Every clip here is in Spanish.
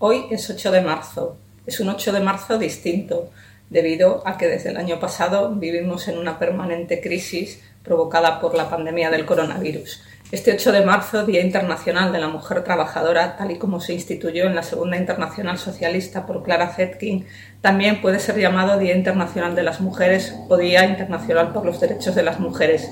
Hoy es 8 de marzo. Es un 8 de marzo distinto, debido a que desde el año pasado vivimos en una permanente crisis provocada por la pandemia del coronavirus. Este 8 de marzo, Día Internacional de la Mujer Trabajadora, tal y como se instituyó en la Segunda Internacional Socialista por Clara Zetkin, también puede ser llamado Día Internacional de las Mujeres o Día Internacional por los Derechos de las Mujeres.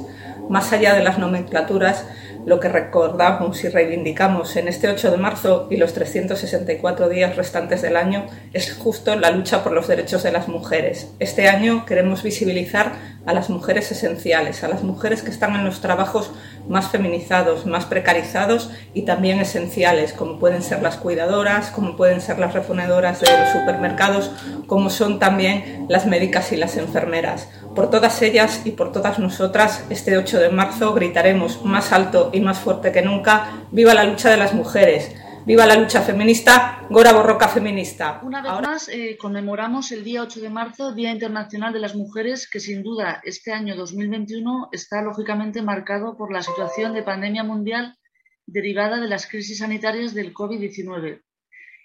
Más allá de las nomenclaturas, lo que recordamos y reivindicamos en este 8 de marzo y los 364 días restantes del año es justo la lucha por los derechos de las mujeres. Este año queremos visibilizar a las mujeres esenciales, a las mujeres que están en los trabajos más feminizados, más precarizados y también esenciales, como pueden ser las cuidadoras, como pueden ser las reponedoras de los supermercados, como son también las médicas y las enfermeras. Por todas ellas y por todas nosotras, este 8 de marzo gritaremos más alto y más fuerte que nunca, viva la lucha de las mujeres, Viva la lucha feminista, Gora Borroca feminista. Una vez más eh, conmemoramos el día 8 de marzo, Día Internacional de las Mujeres, que sin duda este año 2021 está lógicamente marcado por la situación de pandemia mundial derivada de las crisis sanitarias del COVID-19.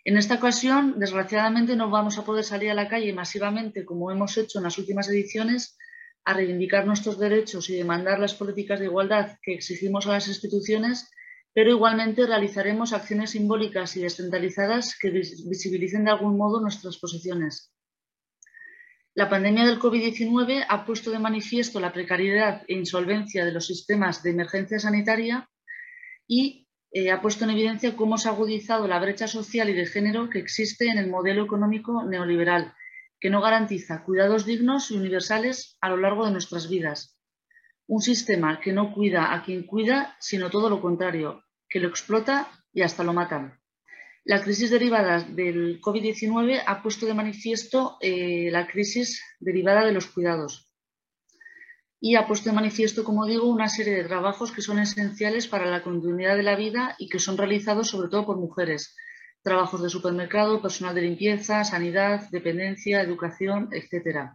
En esta ocasión, desgraciadamente, no vamos a poder salir a la calle masivamente, como hemos hecho en las últimas ediciones, a reivindicar nuestros derechos y demandar las políticas de igualdad que exigimos a las instituciones pero igualmente realizaremos acciones simbólicas y descentralizadas que visibilicen de algún modo nuestras posiciones. La pandemia del COVID-19 ha puesto de manifiesto la precariedad e insolvencia de los sistemas de emergencia sanitaria y eh, ha puesto en evidencia cómo se ha agudizado la brecha social y de género que existe en el modelo económico neoliberal, que no garantiza cuidados dignos y universales a lo largo de nuestras vidas un sistema que no cuida a quien cuida, sino todo lo contrario, que lo explota y hasta lo mata. La crisis derivada del COVID-19 ha puesto de manifiesto eh, la crisis derivada de los cuidados y ha puesto de manifiesto, como digo, una serie de trabajos que son esenciales para la continuidad de la vida y que son realizados sobre todo por mujeres. Trabajos de supermercado, personal de limpieza, sanidad, dependencia, educación, etc.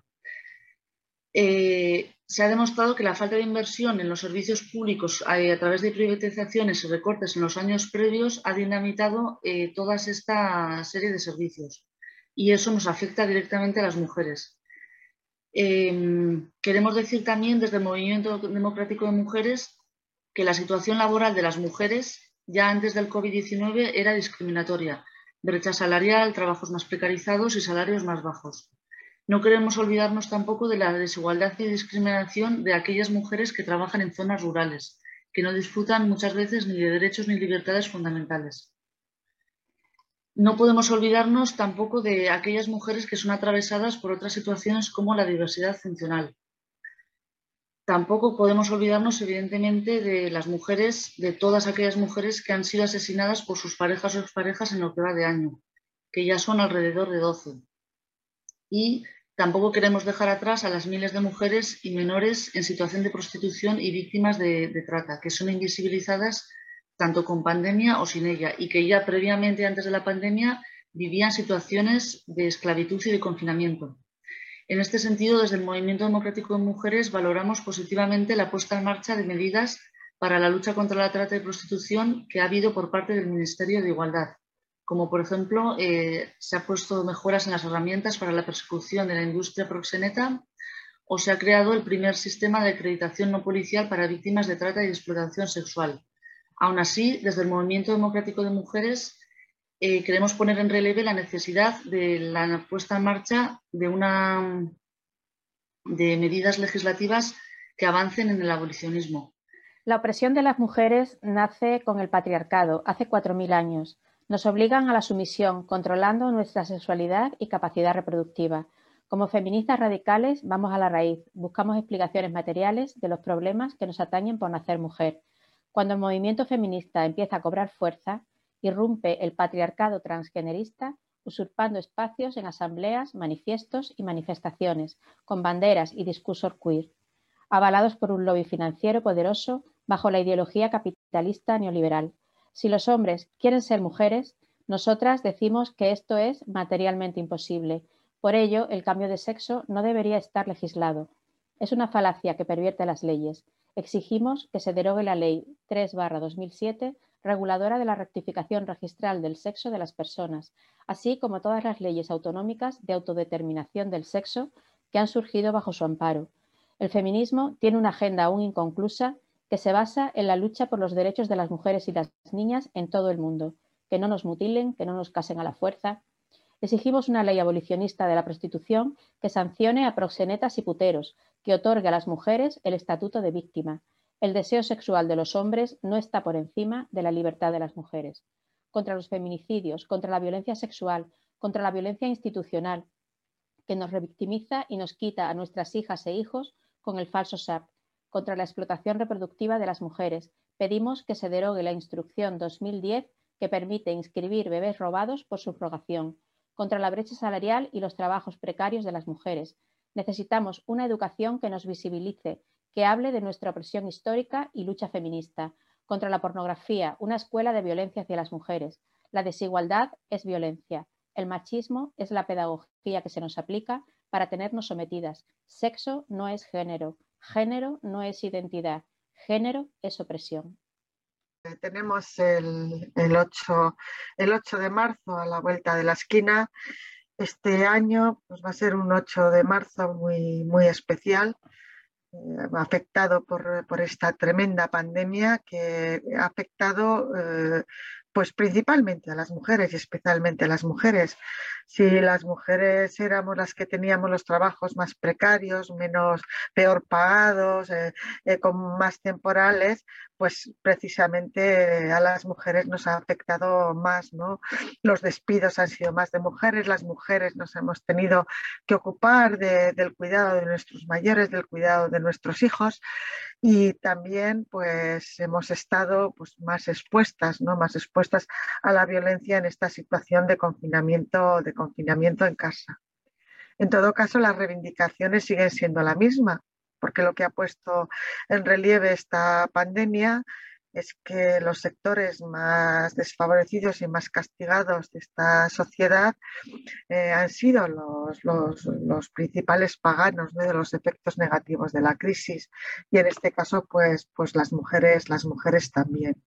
Eh, se ha demostrado que la falta de inversión en los servicios públicos eh, a, través de privatizaciones y recortes en los años previos ha dinamitado eh, toda esta serie de servicios y eso nos afecta directamente a las mujeres. Em, queremos decir también desde el Movimiento Democrático de Mujeres que la situación laboral de las mujeres ya antes del COVID-19 era discriminatoria, brecha salarial, trabajos más precarizados y salarios más bajos. No queremos olvidarnos tampoco de la desigualdad y discriminación de aquellas mujeres que trabajan en zonas rurales, que no disfrutan muchas veces ni de derechos ni libertades fundamentales. No podemos olvidarnos tampoco de aquellas mujeres que son atravesadas por otras situaciones como la diversidad funcional. Tampoco podemos olvidarnos, evidentemente, de las mujeres, de todas aquellas mujeres que han sido asesinadas por sus parejas o exparejas en lo que va de año, que ya son alrededor de 12. Y Tampoco queremos dejar atrás a las miles de mujeres y menores en situación de prostitución y víctimas de, trata, que son invisibilizadas tanto con pandemia o sin ella, y que ya previamente, antes de la pandemia, vivían situaciones de esclavitud y de confinamiento. En este sentido, desde el Movimiento Democrático de Mujeres valoramos positivamente la puesta en marcha de medidas para la lucha contra la trata y prostitución que ha habido por parte del Ministerio de Igualdad, como por ejemplo eh, se ha puesto mejoras en las herramientas para la persecución de la industria proxeneta o se ha creado el primer sistema de acreditación no policial para víctimas de trata y explotación sexual. Aún así, desde el Movimiento Democrático de Mujeres eh, queremos poner en relieve la necesidad de la puesta en marcha de, una, de medidas legislativas que avancen en el abolicionismo. La opresión de las mujeres nace con el patriarcado hace 4.000 años nos obligan a la sumisión, controlando nuestra sexualidad y capacidad reproductiva. Como feministas radicales vamos a la raíz, buscamos explicaciones materiales de los problemas que nos atañen por nacer mujer. Cuando el movimiento feminista empieza a cobrar fuerza, irrumpe el patriarcado transgenerista, usurpando espacios en asambleas, manifiestos y manifestaciones, con banderas y discursos queer, avalados por un lobby financiero poderoso bajo la ideología capitalista neoliberal. Si los hombres quieren ser mujeres, nosotras decimos que esto es materialmente imposible. Por ello, el cambio de sexo no debería estar legislado. Es una falacia que pervierte las leyes. Exigimos que se derogue la Ley 3-2007 reguladora de la rectificación registral del sexo de las personas, así como todas las leyes autonómicas de autodeterminación del sexo que han surgido bajo su amparo. El feminismo tiene una agenda aún inconclusa que se basa en la lucha por los derechos de las mujeres y las niñas en todo el mundo, que no nos mutilen, que no nos casen a la fuerza. Exigimos una ley abolicionista de la prostitución que sancione a proxenetas y puteros, que otorgue a las mujeres el estatuto de víctima. El deseo sexual de los hombres no está por encima de la libertad de las mujeres. Contra los feminicidios, contra la violencia sexual, contra la violencia institucional, que nos revictimiza y nos quita a nuestras hijas e hijos con el falso SAP, contra la explotación reproductiva de las mujeres. Pedimos que se derogue la instrucción 2010 que permite inscribir bebés robados por subrogación, contra la brecha salarial y los trabajos precarios de las mujeres. Necesitamos una educación que nos visibilice, que hable de nuestra opresión histórica y lucha feminista, contra la pornografía, una escuela de violencia hacia las mujeres. La desigualdad es violencia. El machismo es la pedagogía que se nos aplica para tenernos sometidas. Sexo no es género. Género no es identidad, género es opresión. Eh, tenemos el, 8, el 8 de marzo a la vuelta de la esquina. Este año pues, va a ser un 8 de marzo muy, muy especial, eh, afectado por, esta tremenda pandemia que ha afectado eh, pues principalmente a las mujeres y especialmente a las mujeres. Si las mujeres éramos las que teníamos los trabajos más precarios, menos peor pagados, eh, eh, con más temporales, pues precisamente a las mujeres nos ha afectado más, ¿no? Los despidos han sido más de mujeres, las mujeres nos hemos tenido que ocupar del cuidado de nuestros mayores, del cuidado de nuestros hijos y también pues hemos estado pues, más expuestas, ¿no? Más expuestas a la violencia en esta situación de confinamiento, de confinamiento en casa. En todo caso, las reivindicaciones siguen siendo la misma, porque lo que ha puesto en relieve esta pandemia es que los sectores más desfavorecidos y más castigados de esta sociedad eh, han sido los, principales paganos de los efectos negativos de la crisis y en este caso pues, pues las mujeres las mujeres también.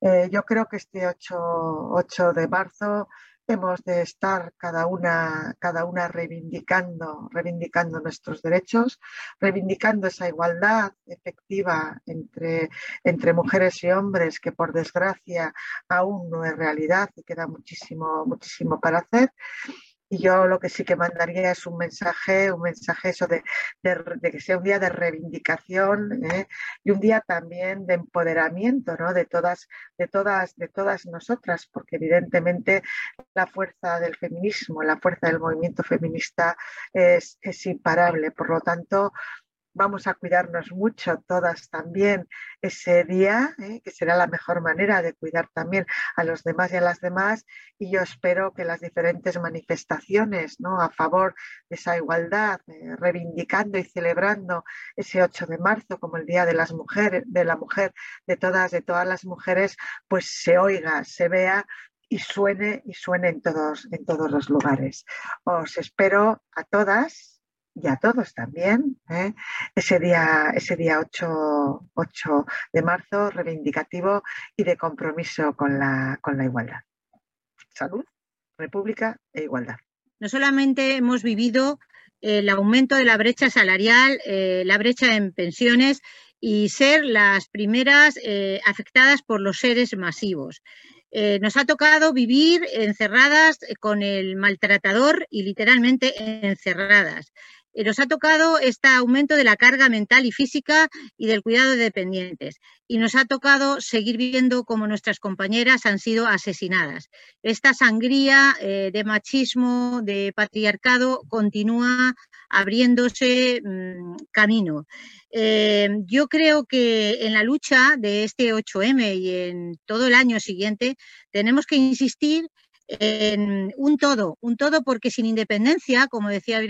Eh, yo creo que este 8, 8 de marzo hemos de estar cada una, cada una reivindicando, reivindicando nuestros derechos, reivindicando esa igualdad efectiva entre, entre mujeres y hombres que por desgracia aún no es realidad y queda muchísimo, muchísimo para hacer. Y yo lo que sí que mandaría es un mensaje, un mensaje eso de, que sea un día de reivindicación ¿eh? y un día también de empoderamiento ¿no? de, todas, de, todas, de todas nosotras, porque evidentemente la fuerza del feminismo, la fuerza del movimiento feminista es, es imparable. Por lo tanto, vamos a cuidarnos mucho todas también ese día, ¿eh? que será la mejor manera de cuidar también a los demás y a las demás. Y yo espero que las diferentes manifestaciones ¿no? a favor de esa igualdad, eh, reivindicando y celebrando ese 8 de marzo como el Día de las Mujeres, de la mujer, de todas, de todas las mujeres, pues se oiga, se vea y suene y suene en todos, en todos los lugares. Os espero a todas y a todos también, ¿eh? ese día, ese día 8, 8, de marzo reivindicativo y de compromiso con la, con la igualdad. Salud, república e igualdad. No solamente hemos vivido el aumento de la brecha salarial, eh, la brecha en pensiones y ser las primeras eh, afectadas por los seres masivos. nos ha tocado vivir encerradas con el maltratador y literalmente encerradas. Eh, nos ha tocado este aumento de la carga mental y física y del cuidado de dependientes. Y nos ha tocado seguir viendo cómo nuestras compañeras han sido asesinadas. Esta sangría eh, de machismo, de patriarcado, continúa abriéndose mm, camino. Eh, yo creo que en la lucha de este 8M y en todo el año siguiente tenemos que insistir en un todo, un todo porque sin independencia, como decía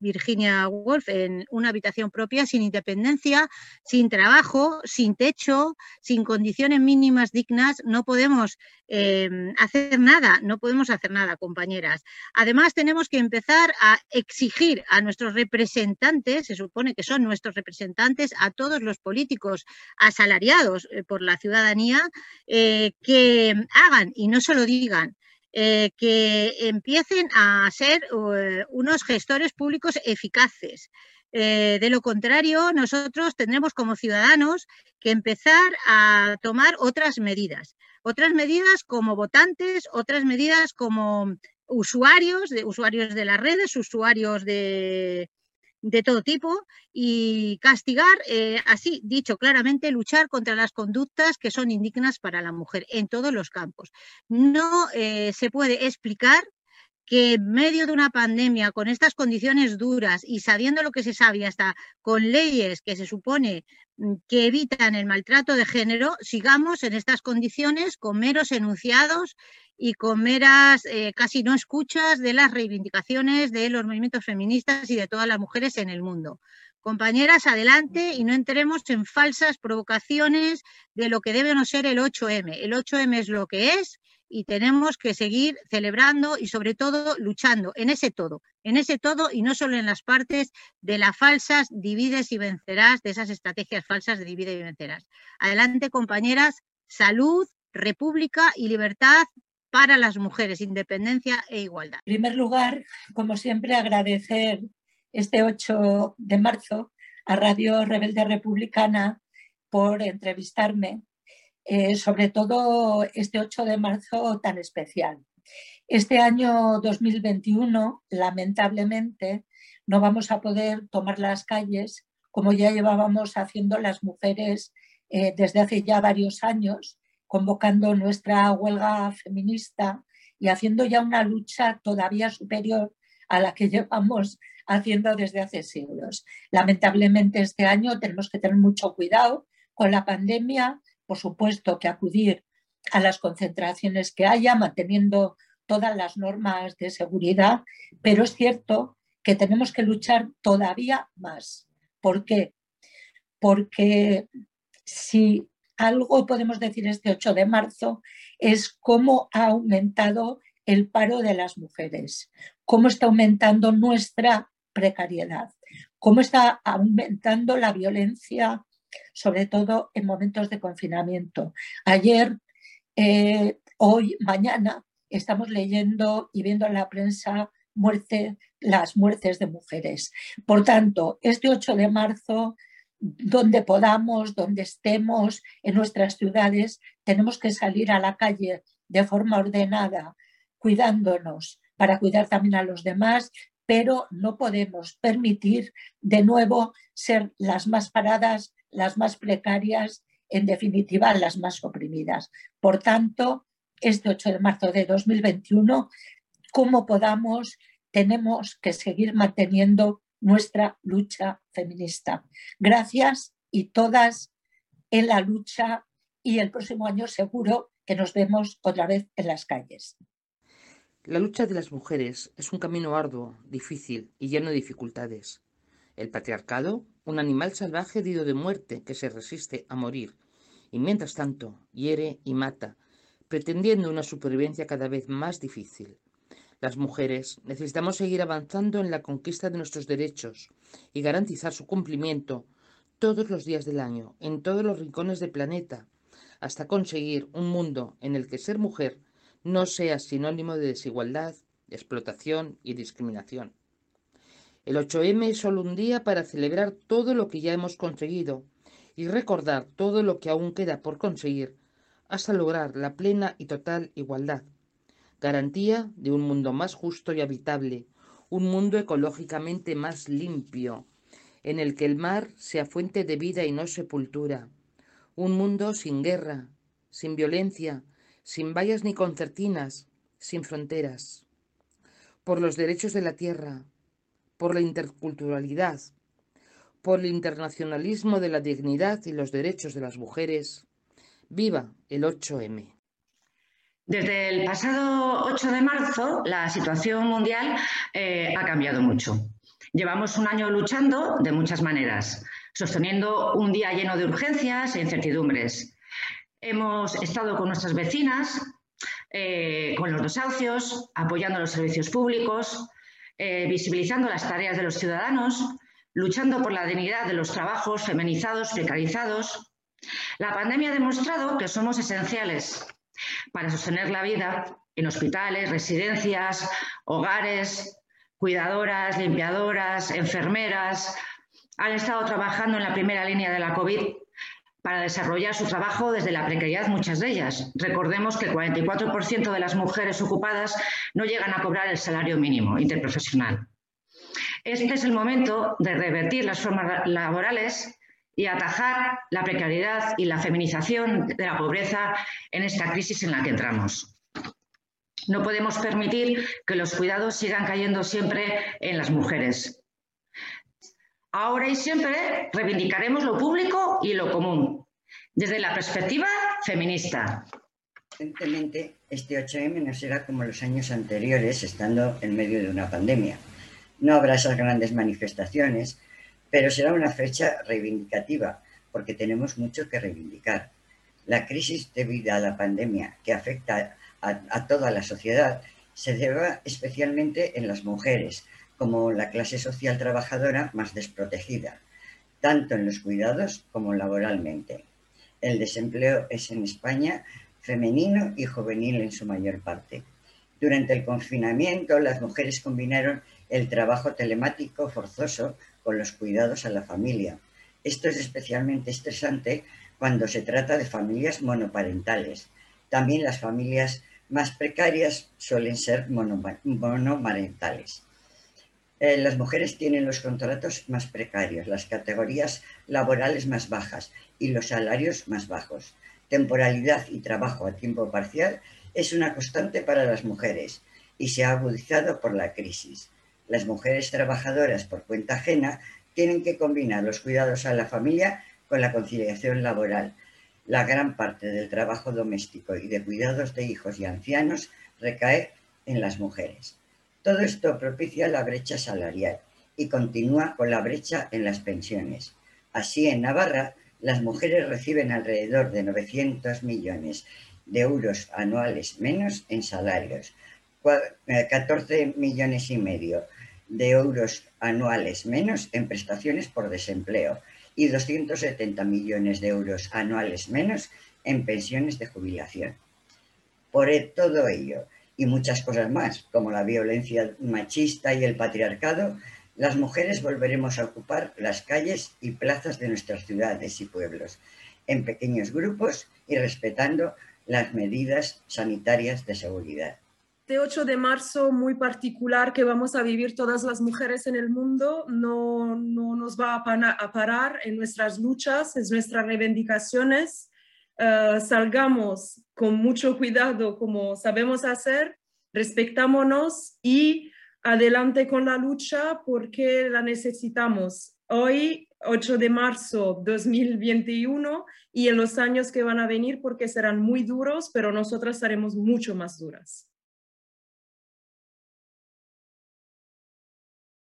Virginia Woolf, en una habitación propia, sin independencia, sin trabajo, sin techo, sin condiciones mínimas dignas, no podemos em, hacer nada, no podemos hacer nada, compañeras. Además, tenemos que empezar a exigir a nuestros representantes, se supone que son nuestros representantes, a todos los políticos asalariados eh, por la ciudadanía, eh, que hagan y no solo digan eh, que empiecen a ser eh, unos gestores públicos eficaces. Eh, de lo contrario, nosotros tendremos como ciudadanos que empezar a tomar otras medidas. Otras medidas como votantes, otras medidas como usuarios, de, usuarios de las redes, usuarios de, de todo tipo y castigar, eh, así dicho claramente, luchar contra las conductas que son indignas para la mujer en todos los campos. No eh, se puede explicar que en medio de una pandemia, con estas condiciones duras y sabiendo lo que se sabe, hasta con leyes que se supone mm, que evitan el maltrato de género, sigamos en estas condiciones con meros enunciados y con meras eh, casi no escuchas de las reivindicaciones de los movimientos feministas y de todas las mujeres en el mundo. Compañeras, adelante y no entremos en falsas provocaciones de lo que debe no ser el 8M. El 8M es lo que es y tenemos que seguir celebrando y sobre todo luchando en ese todo, en ese todo y no solo en las partes de las falsas divides y vencerás, de esas estrategias falsas de divide y vencerás. Adelante, compañeras, salud, república y libertad para las mujeres, independencia e igualdad. En primer lugar, como siempre, agradecer este 8 de marzo a Radio Rebelde Republicana por entrevistarme, eh, sobre todo este 8 de marzo tan especial. Este año 2021, lamentablemente, no vamos a poder tomar las calles como ya llevábamos haciendo las mujeres eh, desde hace ya varios años convocando nuestra huelga feminista y haciendo ya una lucha todavía superior a la que llevamos haciendo desde hace siglos. Lamentablemente este año tenemos que tener mucho cuidado con la pandemia, por supuesto que acudir a las concentraciones que haya, manteniendo todas las normas de seguridad, pero es cierto que tenemos que luchar todavía más. ¿Por qué? Porque si algo podemos decir este 8 de marzo es cómo ha aumentado el paro de las mujeres, cómo está aumentando nuestra precariedad, cómo está aumentando la violencia, sobre todo en momentos de confinamiento. Ayer, eh, hoy, mañana, estamos leyendo y viendo en la prensa muerte, las muertes de mujeres. Por tanto, este 8 de marzo donde podamos, donde estemos en nuestras ciudades, tenemos que salir a la calle de forma ordenada, cuidándonos para cuidar también a los demás, pero no podemos permitir de nuevo ser las más paradas, las más precarias, en definitiva las más oprimidas. Por tanto, este 8 de marzo de 2021, como podamos, tenemos que seguir manteniendo nuestra lucha feminista. Gracias y todas en la lucha y el próximo año seguro que nos vemos otra vez en las calles. La lucha de las mujeres es un camino arduo, difícil y lleno de dificultades. El patriarcado, un animal salvaje herido de muerte que se resiste a morir y mientras tanto hiere y mata, pretendiendo una supervivencia cada vez más difícil. Las mujeres necesitamos seguir avanzando en la conquista de nuestros derechos y garantizar su cumplimiento todos los días del año, en todos los rincones del planeta, hasta conseguir un mundo en el que ser mujer no sea sinónimo de desigualdad, explotación y discriminación. El 8M es solo un día para celebrar todo lo que ya hemos conseguido y recordar todo lo que aún queda por conseguir hasta lograr la plena y total igualdad garantía de un mundo más justo y habitable, un mundo ecológicamente más limpio, en el que el mar sea fuente de vida y no sepultura, un mundo sin guerra, sin violencia, sin vallas ni concertinas, sin fronteras, por los derechos de la tierra, por la interculturalidad, por el internacionalismo de la dignidad y los derechos de las mujeres. Viva el 8M. Desde el pasado 8 de marzo, la situación mundial eh, ha cambiado mucho. Llevamos un año luchando de muchas maneras, sosteniendo un día lleno de urgencias e incertidumbres. Hemos estado con nuestras vecinas, eh, con los desahucios, apoyando los servicios públicos, eh, visibilizando las tareas de los ciudadanos, luchando por la dignidad de los trabajos feminizados, precarizados. La pandemia ha demostrado que somos esenciales para sostener la vida en hospitales, residencias, hogares, cuidadoras, limpiadoras, enfermeras. Han estado trabajando en la primera línea de la COVID para desarrollar su trabajo desde la precariedad, muchas de ellas. Recordemos que el 44% de las mujeres ocupadas no llegan a cobrar el salario mínimo interprofesional. Este es el momento de revertir las formas laborales y atajar la precariedad y la feminización de la pobreza en esta crisis en la que entramos. No podemos permitir que los cuidados sigan cayendo siempre en las mujeres. Ahora y siempre reivindicaremos lo público y lo común, desde la perspectiva feminista. Evidentemente, este 8M no será como los años anteriores, estando en medio de una pandemia. No habrá esas grandes manifestaciones, pero será una fecha reivindicativa, porque tenemos mucho que reivindicar. La crisis debido a la pandemia que afecta a, toda la sociedad se debe especialmente en las mujeres, como la clase social trabajadora más desprotegida, tanto en los cuidados como laboralmente. El desempleo es en España femenino y juvenil en su mayor parte. Durante el confinamiento, las mujeres combinaron el trabajo telemático forzoso con los cuidados a la familia. Esto es especialmente estresante cuando se trata de familias monoparentales. También las familias más precarias suelen ser monomarentales. Eh, las mujeres tienen los contratos más precarios, las categorías laborales más bajas y los salarios más bajos. Temporalidad y trabajo a tiempo parcial es una constante para las mujeres y se ha agudizado por la crisis las mujeres trabajadoras por cuenta ajena tienen que combinar los cuidados a la familia con la conciliación laboral. La gran parte del trabajo doméstico y de cuidados de hijos y ancianos recae en las mujeres. Todo esto propicia la brecha salarial y continúa con la brecha en las pensiones. Así, en Navarra, las mujeres reciben alrededor de 900 millones de euros anuales menos en salarios, 14 eh, millones y medio de euros anuales menos en prestaciones por desempleo y 270 millones de euros anuales menos en pensiones de jubilación. Por e, todo ello y muchas cosas más, como la violencia machista y el patriarcado, las mujeres volveremos a ocupar las calles y plazas de nuestras ciudades y pueblos, en pequeños grupos y respetando las medidas sanitarias de seguridad. Este 8 de marzo muy particular que vamos a vivir todas las mujeres en el mundo no, no nos va a, parar en nuestras luchas, en nuestras reivindicaciones. Eh, salgamos con mucho cuidado como sabemos hacer, respectámonos y adelante con la lucha porque la necesitamos. Hoy, 8 de marzo 2021 y en los años que van a venir porque serán muy duros, pero nosotras seremos mucho más duras.